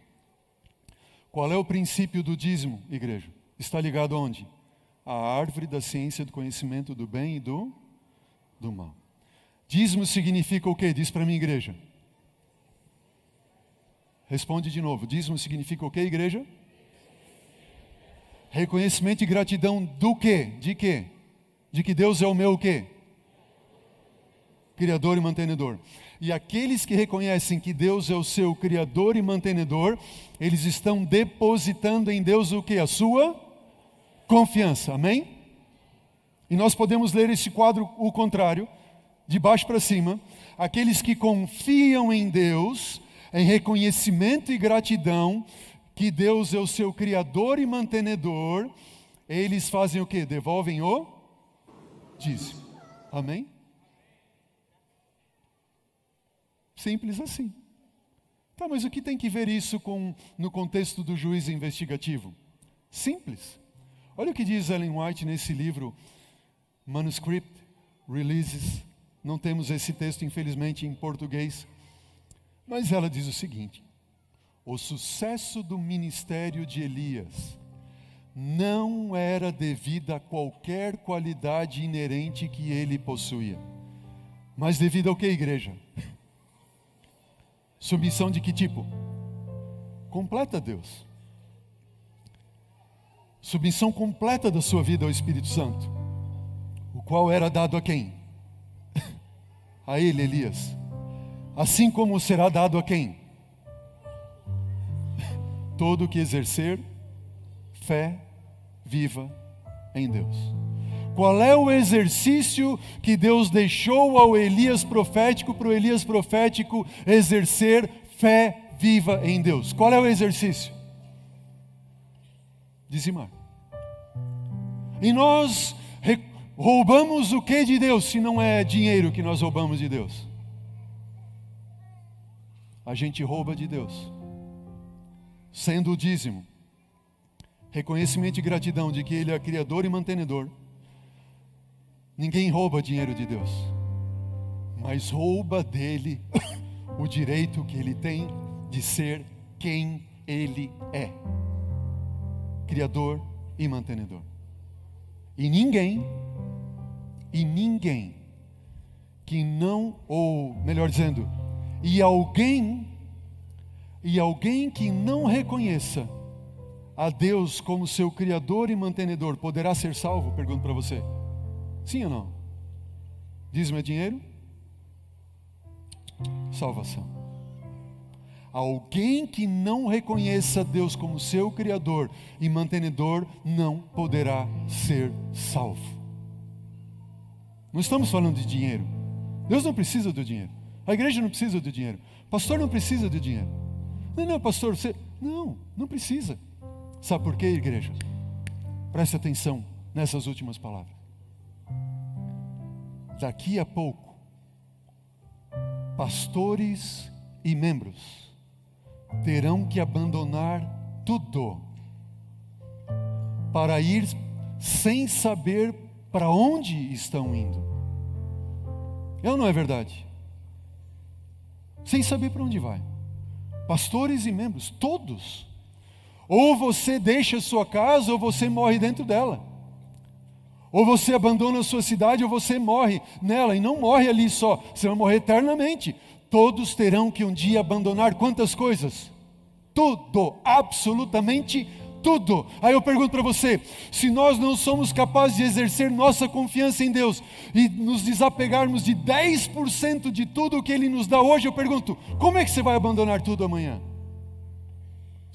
Qual é o princípio do dízimo, igreja? Está ligado aonde? A árvore da ciência do conhecimento do bem e do, do mal. Dízimo significa o quê? Diz para mim, igreja. Responde de novo. Dízimo significa o quê, igreja? Reconhecimento e gratidão do quê? De quê? De que Deus é o meu o quê? Criador e mantenedor. E aqueles que reconhecem que Deus é o seu criador e mantenedor, eles estão depositando em Deus o que? A sua confiança. Amém? E nós podemos ler esse quadro o contrário de baixo para cima, aqueles que confiam em Deus, em reconhecimento e gratidão, que Deus é o seu criador e mantenedor, eles fazem o que? Devolvem o dízimo. Amém? Simples assim. Tá, mas o que tem que ver isso com no contexto do juiz investigativo? Simples. Olha o que diz Ellen White nesse livro, Manuscript Releases não temos esse texto, infelizmente, em português. Mas ela diz o seguinte: o sucesso do ministério de Elias não era devido a qualquer qualidade inerente que ele possuía, mas devido ao que, igreja? [laughs] Submissão de que tipo? Completa a Deus. Submissão completa da sua vida ao Espírito Santo, o qual era dado a quem? [laughs] a ele, Elias. Assim como será dado a quem? [laughs] Todo que exercer fé viva em Deus. Qual é o exercício que Deus deixou ao Elias profético para o Elias profético exercer fé viva em Deus? Qual é o exercício? Dizimar. E nós roubamos o que de Deus se não é dinheiro que nós roubamos de Deus? A gente rouba de Deus, sendo o dízimo reconhecimento e gratidão de que Ele é criador e mantenedor. Ninguém rouba dinheiro de Deus, mas rouba dele [coughs] o direito que ele tem de ser quem ele é: Criador e mantenedor. E ninguém, e ninguém que não, ou melhor dizendo, e alguém, e alguém que não reconheça a Deus como seu Criador e mantenedor, poderá ser salvo? Pergunto para você. Sim ou não? Dízimo é dinheiro? Salvação. Alguém que não reconheça Deus como seu Criador e mantenedor não poderá ser salvo. Não estamos falando de dinheiro. Deus não precisa do dinheiro. A igreja não precisa do dinheiro. Pastor não precisa do dinheiro. Não, não, pastor, você. Não, não precisa. Sabe por quê, igreja? Preste atenção nessas últimas palavras. Daqui a pouco, pastores e membros terão que abandonar tudo para ir sem saber para onde estão indo. É ou não é verdade? Sem saber para onde vai. Pastores e membros, todos ou você deixa a sua casa, ou você morre dentro dela. Ou você abandona a sua cidade, ou você morre nela. E não morre ali só, você vai morrer eternamente. Todos terão que um dia abandonar quantas coisas? Tudo, absolutamente tudo. Aí eu pergunto para você: se nós não somos capazes de exercer nossa confiança em Deus e nos desapegarmos de 10% de tudo o que Ele nos dá hoje, eu pergunto: como é que você vai abandonar tudo amanhã?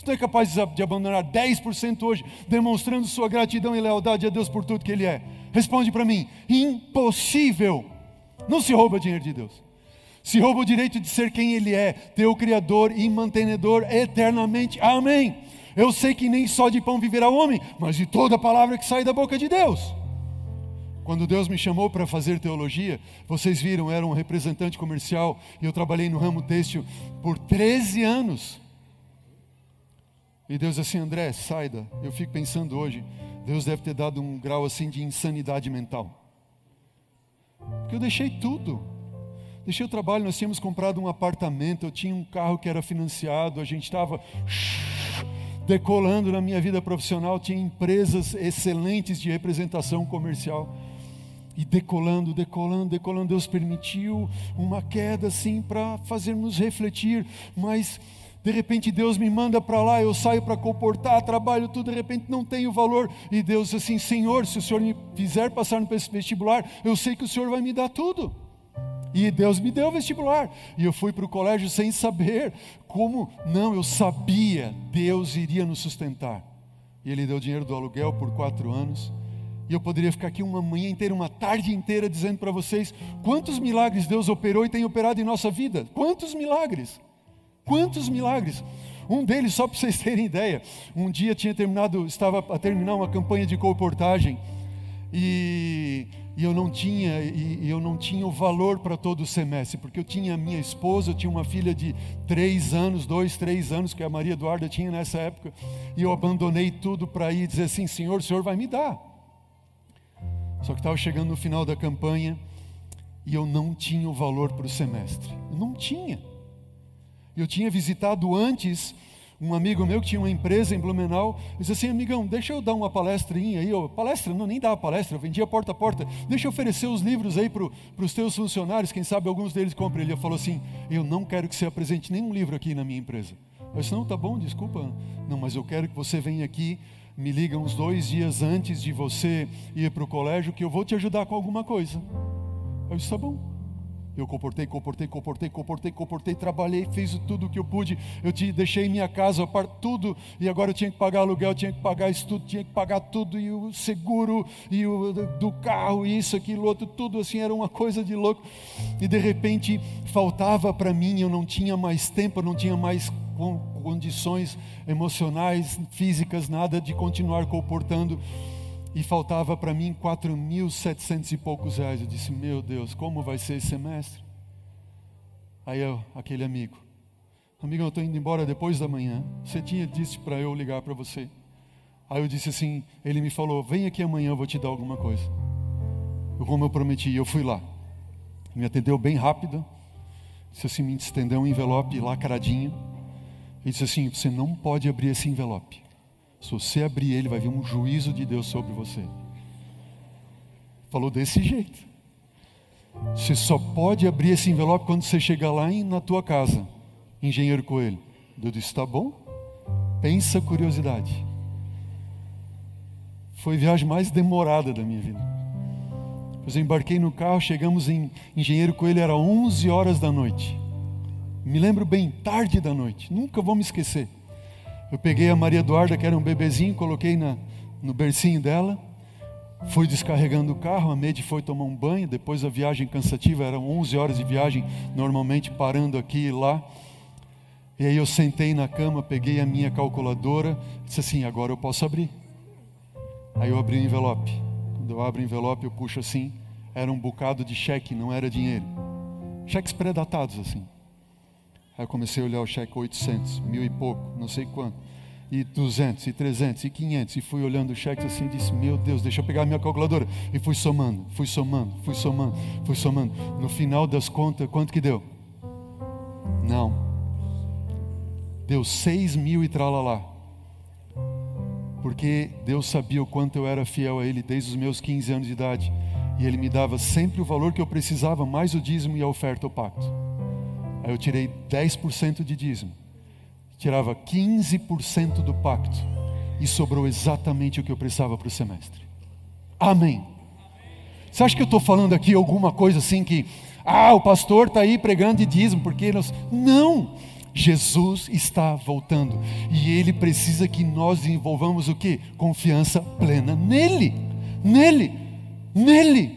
Você é capaz de abandonar 10% hoje, demonstrando sua gratidão e lealdade a Deus por tudo que Ele é? Responde para mim: impossível. Não se rouba dinheiro de Deus. Se rouba o direito de ser quem Ele é, teu Criador e mantenedor eternamente. Amém. Eu sei que nem só de pão viverá o homem, mas de toda palavra que sai da boca de Deus. Quando Deus me chamou para fazer teologia, vocês viram, era um representante comercial e eu trabalhei no ramo têxtil por 13 anos. E Deus assim, André, saida. Eu fico pensando hoje, Deus deve ter dado um grau assim de insanidade mental. Porque eu deixei tudo. Deixei o trabalho, nós tínhamos comprado um apartamento, eu tinha um carro que era financiado, a gente estava decolando na minha vida profissional, tinha empresas excelentes de representação comercial. E decolando, decolando, decolando, Deus permitiu uma queda assim para fazermos refletir, mas de repente Deus me manda para lá, eu saio para comportar, trabalho tudo, de repente não tenho valor. E Deus assim, Senhor, se o Senhor me fizer passar no vestibular, eu sei que o Senhor vai me dar tudo. E Deus me deu o vestibular. E eu fui para o colégio sem saber como. Não, eu sabia, Deus iria nos sustentar. E Ele deu dinheiro do aluguel por quatro anos. E eu poderia ficar aqui uma manhã inteira, uma tarde inteira, dizendo para vocês quantos milagres Deus operou e tem operado em nossa vida. Quantos milagres! Quantos milagres! Um deles, só para vocês terem ideia, um dia tinha terminado, estava a terminar uma campanha de comportagem e, e eu não tinha e, e eu não tinha o valor para todo o semestre, porque eu tinha minha esposa, eu tinha uma filha de três anos, dois, três anos que a Maria Eduarda tinha nessa época, e eu abandonei tudo para ir dizer assim, Senhor, o Senhor vai me dar. Só que estava chegando no final da campanha e eu não tinha o valor para o semestre, eu não tinha. Eu tinha visitado antes um amigo meu que tinha uma empresa em Blumenau, disse assim, amigão, deixa eu dar uma palestrinha aí, eu, palestra, não, nem dava palestra, eu vendia porta a porta, deixa eu oferecer os livros aí para os teus funcionários, quem sabe alguns deles comprem. Ele falou assim, eu não quero que você apresente nenhum livro aqui na minha empresa. Eu disse, não, tá bom, desculpa, não, mas eu quero que você venha aqui, me liga uns dois dias antes de você ir para o colégio, que eu vou te ajudar com alguma coisa. Eu disse, tá bom. Eu comportei, comportei, comportei, comportei, comportei, trabalhei, fiz tudo o que eu pude. Eu te deixei minha casa, tudo, e agora eu tinha que pagar aluguel, tinha que pagar isso tudo, tinha que pagar tudo, e o seguro, e o do carro, isso, aquilo, outro, tudo assim, era uma coisa de louco. E de repente faltava para mim, eu não tinha mais tempo, não tinha mais condições emocionais, físicas, nada de continuar comportando e faltava para mim quatro mil setecentos e poucos reais. Eu disse, meu Deus, como vai ser esse semestre? Aí eu, aquele amigo, amigo, eu estou indo embora depois da manhã. Você tinha dito para eu ligar para você. Aí eu disse assim, ele me falou, vem aqui amanhã, eu vou te dar alguma coisa. Eu, como eu prometi, eu fui lá. Me atendeu bem rápido. Disse assim, me estendeu um envelope lacradinho. E disse assim, você não pode abrir esse envelope. Se você abrir ele, vai vir um juízo de Deus sobre você. Falou desse jeito. Você só pode abrir esse envelope quando você chegar lá em, na tua casa, engenheiro Coelho. Eu disse: está bom? Pensa curiosidade. Foi a viagem mais demorada da minha vida. Depois eu embarquei no carro, chegamos em Engenheiro Coelho, era 11 horas da noite. Me lembro bem, tarde da noite, nunca vou me esquecer. Eu peguei a Maria Eduarda, que era um bebezinho, coloquei na, no bercinho dela, fui descarregando o carro, a Mede foi tomar um banho, depois a viagem cansativa, eram 11 horas de viagem, normalmente parando aqui e lá. E aí eu sentei na cama, peguei a minha calculadora, disse assim, agora eu posso abrir. Aí eu abri o envelope. Quando eu abro o envelope, eu puxo assim, era um bocado de cheque, não era dinheiro. Cheques pré-datados assim. Aí eu comecei a olhar o cheque 800, mil e pouco, não sei quanto. E 200, e 300, e 500. E fui olhando o cheque assim e disse: Meu Deus, deixa eu pegar a minha calculadora. E fui somando, fui somando, fui somando, fui somando. No final das contas, quanto que deu? Não. Deu 6 mil e tralalá. Porque Deus sabia o quanto eu era fiel a Ele desde os meus 15 anos de idade. E Ele me dava sempre o valor que eu precisava, mais o dízimo e a oferta ao pacto. Aí eu tirei 10% de dízimo, tirava 15% do pacto e sobrou exatamente o que eu precisava para o semestre. Amém. Você acha que eu estou falando aqui alguma coisa assim que, ah, o pastor está aí pregando de dízimo, porque nós. Não! Jesus está voltando e ele precisa que nós desenvolvamos o que? Confiança plena nele, nele, nele.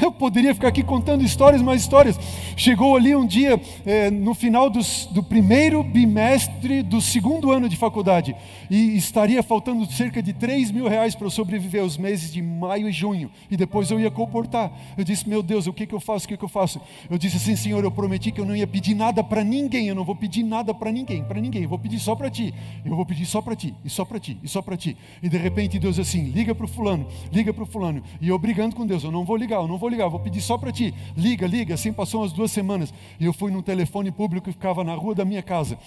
Eu poderia ficar aqui contando histórias, mais histórias. Chegou ali um dia, é, no final dos, do primeiro bimestre do segundo ano de faculdade, e estaria faltando cerca de 3 mil reais para eu sobreviver os meses de maio e junho, e depois eu ia comportar. Eu disse, meu Deus, o que, que eu faço, o que, que eu faço? Eu disse assim, Senhor, eu prometi que eu não ia pedir nada para ninguém, eu não vou pedir nada para ninguém, para ninguém, eu vou pedir só para Ti, eu vou pedir só para Ti, e só para Ti, e só para Ti. E de repente Deus assim, liga para o fulano, liga para o fulano, e eu brigando com Deus, eu não vou ligar, eu não vou vou ligar, vou pedir só para ti. Liga, liga. Assim passou umas duas semanas. E eu fui num telefone público que ficava na rua da minha casa.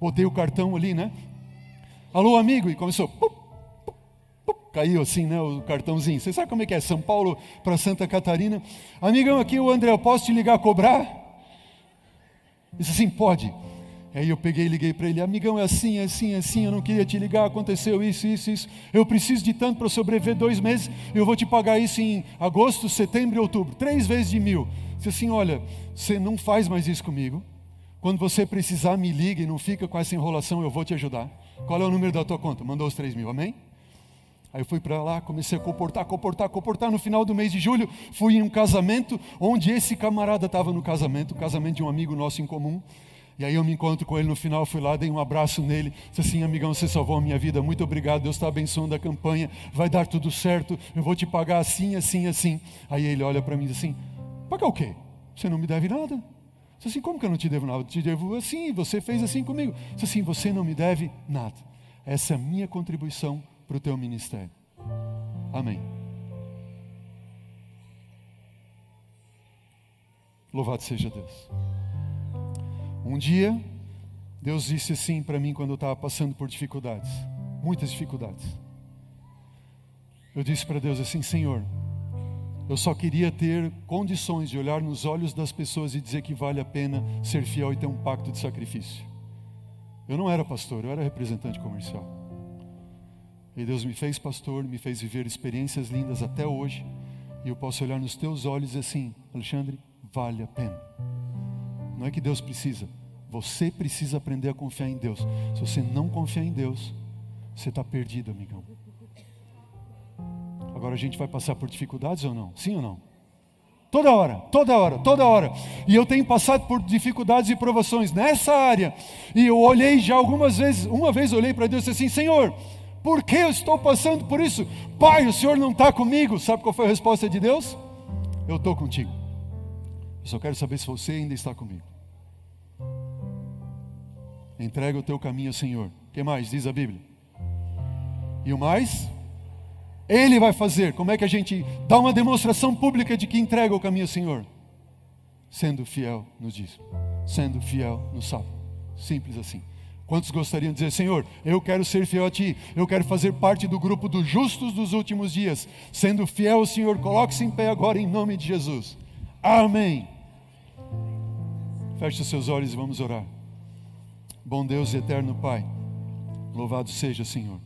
Botei o cartão ali, né? Alô, amigo. E começou. Pup, pup, pup, caiu assim, né? O cartãozinho. Você sabe como é que é? São Paulo para Santa Catarina. Amigão, aqui o André, eu posso te ligar a cobrar? Disse assim: pode. Aí eu peguei e liguei para ele, amigão, é assim, é assim, é assim, eu não queria te ligar, aconteceu isso, isso, isso. Eu preciso de tanto para sobreviver dois meses, eu vou te pagar isso em agosto, setembro e outubro, três vezes de mil. Disse assim, olha, você não faz mais isso comigo. Quando você precisar, me liga e não fica com essa enrolação, eu vou te ajudar. Qual é o número da tua conta? Mandou os três mil, amém? Aí eu fui para lá, comecei a comportar, comportar, comportar. No final do mês de julho, fui em um casamento onde esse camarada estava no casamento, o casamento de um amigo nosso em comum. E aí eu me encontro com ele no final, fui lá, dei um abraço nele, disse assim, amigão, você salvou a minha vida, muito obrigado, Deus está abençoando a campanha, vai dar tudo certo, eu vou te pagar assim, assim, assim. Aí ele olha para mim e diz assim, pagar o quê? Você não me deve nada. Disse assim, como que eu não te devo nada? Eu te devo assim, você fez assim comigo. Disse assim, você não me deve nada. Essa é a minha contribuição para o teu ministério. Amém. Louvado seja Deus. Um dia, Deus disse assim para mim quando eu estava passando por dificuldades, muitas dificuldades. Eu disse para Deus assim: Senhor, eu só queria ter condições de olhar nos olhos das pessoas e dizer que vale a pena ser fiel e ter um pacto de sacrifício. Eu não era pastor, eu era representante comercial. E Deus me fez pastor, me fez viver experiências lindas até hoje. E eu posso olhar nos teus olhos e dizer assim: Alexandre, vale a pena. Não é que Deus precisa, você precisa aprender a confiar em Deus. Se você não confiar em Deus, você está perdido, amigão. Agora a gente vai passar por dificuldades ou não? Sim ou não? Toda hora, toda hora, toda hora. E eu tenho passado por dificuldades e provações nessa área. E eu olhei já algumas vezes, uma vez olhei para Deus e disse assim: Senhor, por que eu estou passando por isso? Pai, o Senhor não está comigo. Sabe qual foi a resposta de Deus? Eu estou contigo. Eu só quero saber se você ainda está comigo. Entrega o teu caminho ao Senhor. O que mais? Diz a Bíblia. E o mais? Ele vai fazer. Como é que a gente dá uma demonstração pública de que entrega o caminho ao Senhor? Sendo fiel no dízimo, sendo fiel no sábado. Simples assim. Quantos gostariam de dizer, Senhor, eu quero ser fiel a Ti, eu quero fazer parte do grupo dos justos dos últimos dias, sendo fiel ao Senhor, coloque-se em pé agora em nome de Jesus. Amém. Feche os seus olhos e vamos orar. Bom Deus e eterno Pai, louvado seja, Senhor.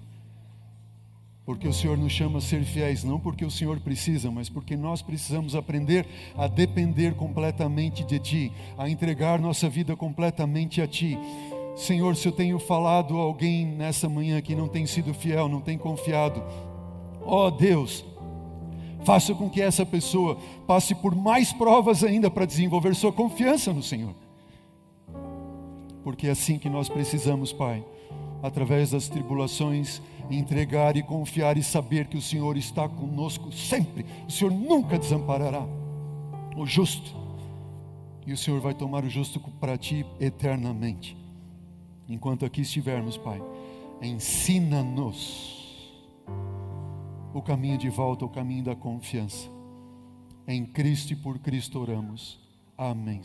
Porque o Senhor nos chama a ser fiéis, não porque o Senhor precisa, mas porque nós precisamos aprender a depender completamente de Ti, a entregar nossa vida completamente a Ti. Senhor, se eu tenho falado a alguém nessa manhã que não tem sido fiel, não tem confiado, ó oh, Deus, faça com que essa pessoa passe por mais provas ainda para desenvolver sua confiança no Senhor. Porque é assim que nós precisamos, Pai, através das tribulações, entregar e confiar e saber que o Senhor está conosco sempre, o Senhor nunca desamparará o justo, e o Senhor vai tomar o justo para ti eternamente. Enquanto aqui estivermos, Pai, ensina-nos o caminho de volta, o caminho da confiança. Em Cristo e por Cristo oramos. Amém.